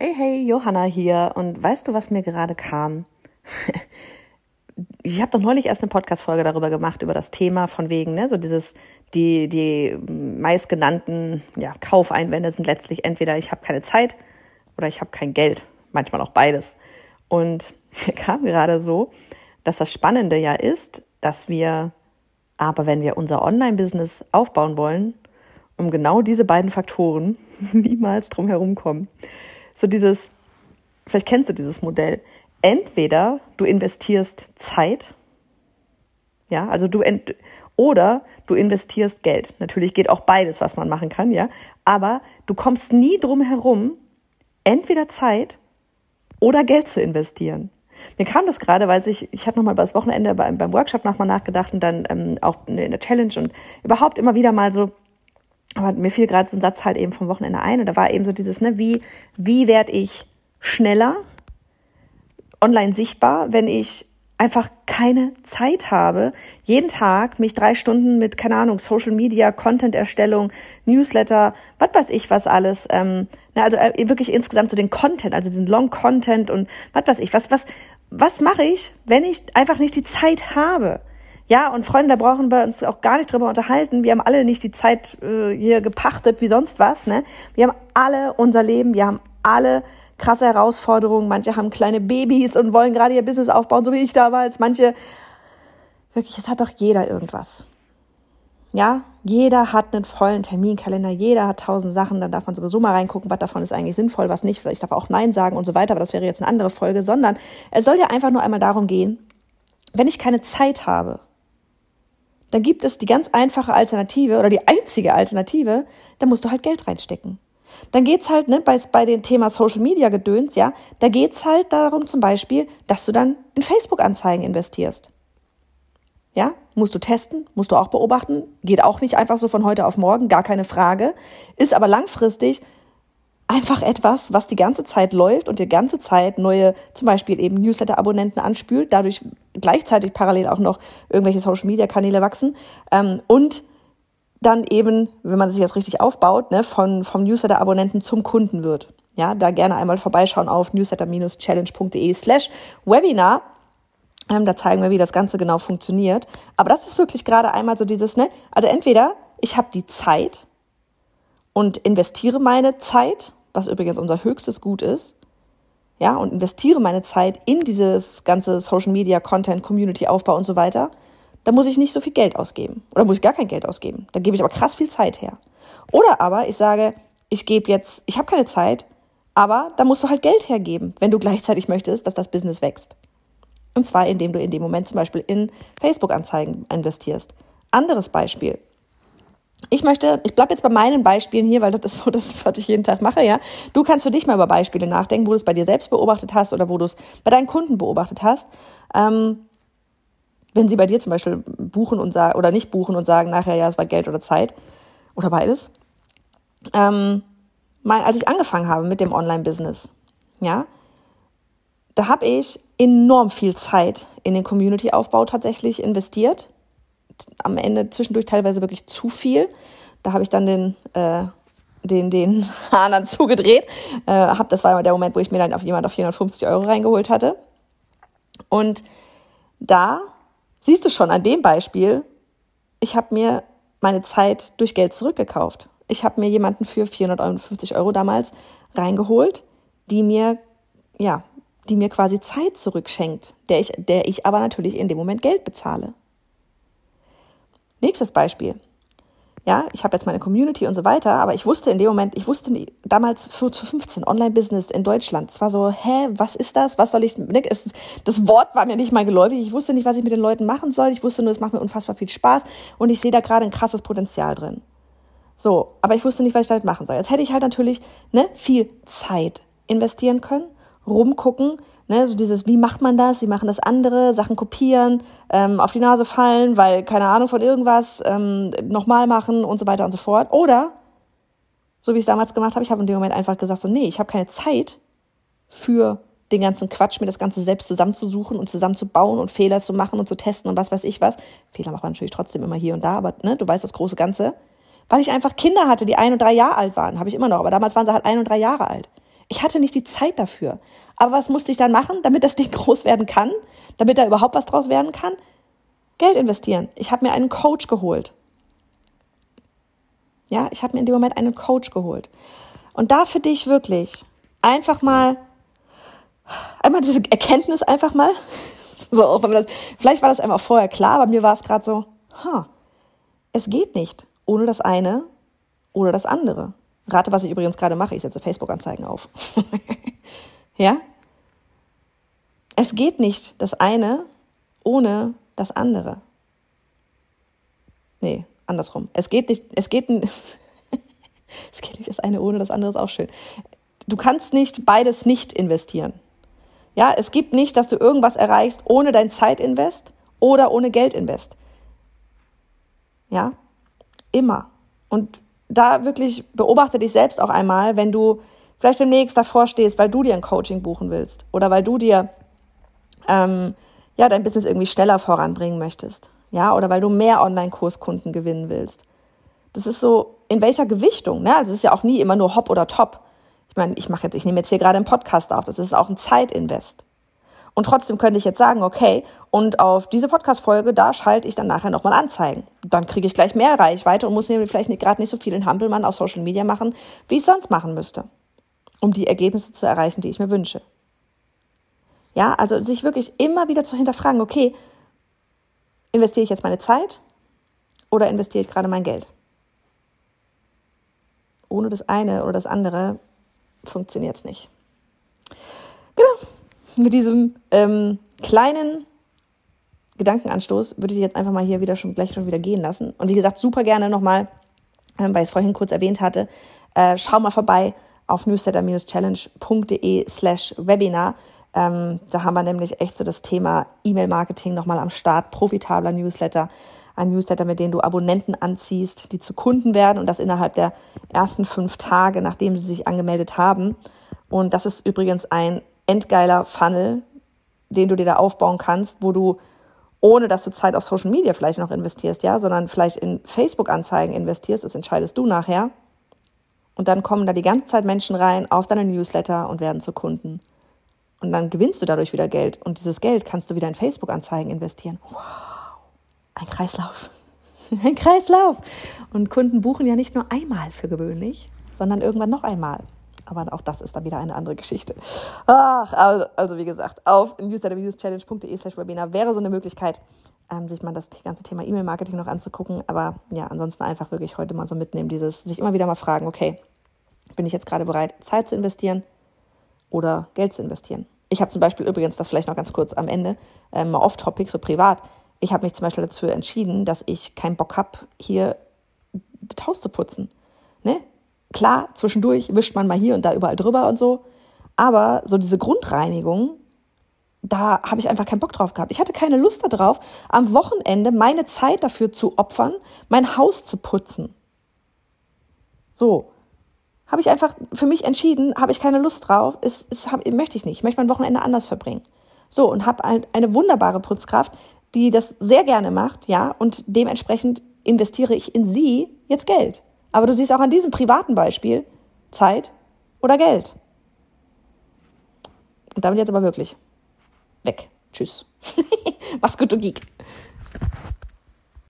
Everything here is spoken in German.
Hey, hey, Johanna hier. Und weißt du, was mir gerade kam? ich habe doch neulich erst eine Podcast-Folge darüber gemacht, über das Thema von wegen, ne, so dieses, die, die meistgenannten ja, Kaufeinwände sind letztlich entweder ich habe keine Zeit oder ich habe kein Geld. Manchmal auch beides. Und mir kam gerade so, dass das Spannende ja ist, dass wir aber, wenn wir unser Online-Business aufbauen wollen, um genau diese beiden Faktoren niemals drum herum kommen so dieses, vielleicht kennst du dieses Modell. Entweder du investierst Zeit, ja, also du ent oder du investierst Geld. Natürlich geht auch beides, was man machen kann, ja, aber du kommst nie drum herum, entweder Zeit oder Geld zu investieren. Mir kam das gerade, weil sich, ich habe nochmal das Wochenende beim, beim Workshop nochmal nachgedacht und dann ähm, auch in der Challenge und überhaupt immer wieder mal so, aber mir fiel gerade so ein Satz halt eben vom Wochenende ein und da war eben so dieses, ne, wie, wie werde ich schneller online sichtbar, wenn ich einfach keine Zeit habe, jeden Tag mich drei Stunden mit, keine Ahnung, Social Media, Content-Erstellung, Newsletter, was weiß ich was alles, ähm, na, also äh, wirklich insgesamt so den Content, also diesen Long-Content und was weiß ich, was, was, was mache ich, wenn ich einfach nicht die Zeit habe? Ja, und Freunde, da brauchen wir uns auch gar nicht drüber unterhalten. Wir haben alle nicht die Zeit äh, hier gepachtet wie sonst was. Ne? Wir haben alle unser Leben, wir haben alle krasse Herausforderungen. Manche haben kleine Babys und wollen gerade ihr Business aufbauen, so wie ich damals. Manche, wirklich, es hat doch jeder irgendwas. Ja, jeder hat einen vollen Terminkalender, jeder hat tausend Sachen, dann darf man sowieso mal reingucken, was davon ist eigentlich sinnvoll, was nicht. Ich darf auch Nein sagen und so weiter, aber das wäre jetzt eine andere Folge, sondern es soll ja einfach nur einmal darum gehen, wenn ich keine Zeit habe, dann gibt es die ganz einfache Alternative oder die einzige Alternative, da musst du halt Geld reinstecken. Dann geht's halt, ne, bei, bei dem Thema Social Media Gedöns, ja, da geht's halt darum zum Beispiel, dass du dann in Facebook-Anzeigen investierst. Ja, musst du testen, musst du auch beobachten, geht auch nicht einfach so von heute auf morgen, gar keine Frage, ist aber langfristig einfach etwas, was die ganze Zeit läuft und die ganze Zeit neue, zum Beispiel eben Newsletter-Abonnenten anspült, dadurch gleichzeitig parallel auch noch irgendwelche Social-Media-Kanäle wachsen ähm, und dann eben, wenn man sich das richtig aufbaut, ne, von, vom Newsletter-Abonnenten zum Kunden wird. Ja, da gerne einmal vorbeischauen auf newsletter-challenge.de slash Webinar. Ähm, da zeigen wir, wie das Ganze genau funktioniert. Aber das ist wirklich gerade einmal so dieses, ne, also entweder ich habe die Zeit und investiere meine Zeit was übrigens unser höchstes Gut ist, ja, und investiere meine Zeit in dieses ganze Social Media, Content, Community Aufbau und so weiter, dann muss ich nicht so viel Geld ausgeben. Oder muss ich gar kein Geld ausgeben. Da gebe ich aber krass viel Zeit her. Oder aber ich sage, ich gebe jetzt, ich habe keine Zeit, aber da musst du halt Geld hergeben, wenn du gleichzeitig möchtest, dass das Business wächst. Und zwar, indem du in dem Moment zum Beispiel in Facebook-Anzeigen investierst. Anderes Beispiel ich möchte, ich bleibe jetzt bei meinen Beispielen hier, weil das ist so das, was ich jeden Tag mache, ja. Du kannst für dich mal über Beispiele nachdenken, wo du es bei dir selbst beobachtet hast oder wo du es bei deinen Kunden beobachtet hast. Ähm, wenn sie bei dir zum Beispiel buchen und sagen oder nicht buchen und sagen nachher, ja, es war Geld oder Zeit oder beides. Ähm, mein, als ich angefangen habe mit dem Online-Business, ja, da habe ich enorm viel Zeit in den Community-Aufbau tatsächlich investiert am Ende zwischendurch teilweise wirklich zu viel. Da habe ich dann den, äh, den, den Hahn dann zugedreht. Äh, hab, das war der Moment, wo ich mir dann auf jemand auf 450 Euro reingeholt hatte. Und da siehst du schon an dem Beispiel, ich habe mir meine Zeit durch Geld zurückgekauft. Ich habe mir jemanden für 450 Euro damals reingeholt, die mir, ja, die mir quasi Zeit zurückschenkt, der ich, der ich aber natürlich in dem Moment Geld bezahle. Nächstes Beispiel. Ja, ich habe jetzt meine Community und so weiter, aber ich wusste in dem Moment, ich wusste damals für zu 15 Online-Business in Deutschland. Es war so, hä, was ist das? Was soll ich? Ne, das Wort war mir nicht mal geläufig. Ich wusste nicht, was ich mit den Leuten machen soll. Ich wusste nur, es macht mir unfassbar viel Spaß und ich sehe da gerade ein krasses Potenzial drin. So, aber ich wusste nicht, was ich damit machen soll. Jetzt hätte ich halt natürlich ne, viel Zeit investieren können, rumgucken, Ne, so dieses, wie macht man das? Wie machen das andere? Sachen kopieren, ähm, auf die Nase fallen, weil keine Ahnung von irgendwas, ähm, nochmal machen und so weiter und so fort. Oder, so wie ich es damals gemacht habe, ich habe in dem Moment einfach gesagt, so, nee, ich habe keine Zeit für den ganzen Quatsch, mir das Ganze selbst zusammenzusuchen und zusammenzubauen und Fehler zu machen und zu testen und was weiß ich was. Fehler macht man natürlich trotzdem immer hier und da, aber ne, du weißt das große Ganze. Weil ich einfach Kinder hatte, die ein und drei Jahre alt waren, habe ich immer noch, aber damals waren sie halt ein und drei Jahre alt. Ich hatte nicht die Zeit dafür. Aber was musste ich dann machen, damit das Ding groß werden kann, damit da überhaupt was draus werden kann? Geld investieren. Ich habe mir einen Coach geholt. Ja, ich habe mir in dem Moment einen Coach geholt. Und da für dich wirklich einfach mal, einmal diese Erkenntnis einfach mal, so, vielleicht war das einfach vorher klar, aber mir war es gerade so, ha, es geht nicht ohne das eine oder das andere. Rate, was ich übrigens gerade mache, ich setze Facebook-Anzeigen auf. ja? Es geht nicht das eine ohne das andere. Nee, andersrum. Es geht nicht, es geht, es geht nicht das eine ohne das andere ist auch schön. Du kannst nicht beides nicht investieren. Ja, es gibt nicht, dass du irgendwas erreichst ohne dein Zeitinvest oder ohne Geldinvest. Ja, immer. Und da wirklich beobachte dich selbst auch einmal, wenn du vielleicht demnächst davor stehst, weil du dir ein Coaching buchen willst oder weil du dir ähm, ja dein Business irgendwie schneller voranbringen möchtest ja, oder weil du mehr Online-Kurskunden gewinnen willst. Das ist so, in welcher Gewichtung, ne? Also es ist ja auch nie immer nur Hop oder Top. Ich meine, ich mache jetzt, ich nehme jetzt hier gerade einen Podcast auf, das ist auch ein Zeitinvest. Und trotzdem könnte ich jetzt sagen, okay, und auf diese Podcast-Folge, da schalte ich dann nachher nochmal Anzeigen. Dann kriege ich gleich mehr Reichweite und muss mir vielleicht gerade nicht so viel in Hampelmann auf Social Media machen, wie ich sonst machen müsste, um die Ergebnisse zu erreichen, die ich mir wünsche. Ja, also sich wirklich immer wieder zu hinterfragen, okay, investiere ich jetzt meine Zeit oder investiere ich gerade mein Geld? Ohne das eine oder das andere funktioniert es nicht. Genau. Mit diesem ähm, kleinen Gedankenanstoß würde ich jetzt einfach mal hier wieder schon gleich schon wieder gehen lassen. Und wie gesagt, super gerne nochmal, ähm, weil ich es vorhin kurz erwähnt hatte, äh, schau mal vorbei auf newsletter-challenge.de slash Webinar. Ähm, da haben wir nämlich echt so das Thema E-Mail-Marketing nochmal am Start, profitabler Newsletter. Ein Newsletter, mit dem du Abonnenten anziehst, die zu Kunden werden und das innerhalb der ersten fünf Tage, nachdem sie sich angemeldet haben. Und das ist übrigens ein endgeiler Funnel, den du dir da aufbauen kannst, wo du ohne dass du Zeit auf Social Media vielleicht noch investierst, ja, sondern vielleicht in Facebook-Anzeigen investierst, das entscheidest du nachher. Und dann kommen da die ganze Zeit Menschen rein auf deine Newsletter und werden zu Kunden. Und dann gewinnst du dadurch wieder Geld. Und dieses Geld kannst du wieder in Facebook-Anzeigen investieren. Wow. Ein Kreislauf. Ein Kreislauf. Und Kunden buchen ja nicht nur einmal für gewöhnlich, sondern irgendwann noch einmal. Aber auch das ist dann wieder eine andere Geschichte. Ach, also, also wie gesagt, auf newsletterviewschallenge.de slash Webinar wäre so eine Möglichkeit, ähm, sich mal das ganze Thema E-Mail-Marketing noch anzugucken. Aber ja, ansonsten einfach wirklich heute mal so mitnehmen, dieses, sich immer wieder mal fragen, okay, bin ich jetzt gerade bereit, Zeit zu investieren? oder Geld zu investieren. Ich habe zum Beispiel übrigens, das vielleicht noch ganz kurz am Ende, äh, mal off-topic, so privat. Ich habe mich zum Beispiel dazu entschieden, dass ich keinen Bock habe, hier das Haus zu putzen. Ne? Klar, zwischendurch wischt man mal hier und da überall drüber und so. Aber so diese Grundreinigung, da habe ich einfach keinen Bock drauf gehabt. Ich hatte keine Lust darauf, am Wochenende meine Zeit dafür zu opfern, mein Haus zu putzen. So habe ich einfach für mich entschieden, habe ich keine Lust drauf, ist, ist, hab, möchte ich nicht, ich möchte mein Wochenende anders verbringen. So, und habe halt eine wunderbare Putzkraft, die das sehr gerne macht, ja, und dementsprechend investiere ich in sie jetzt Geld. Aber du siehst auch an diesem privaten Beispiel Zeit oder Geld. Und damit jetzt aber wirklich weg. Tschüss. Mach's gut, du Geek.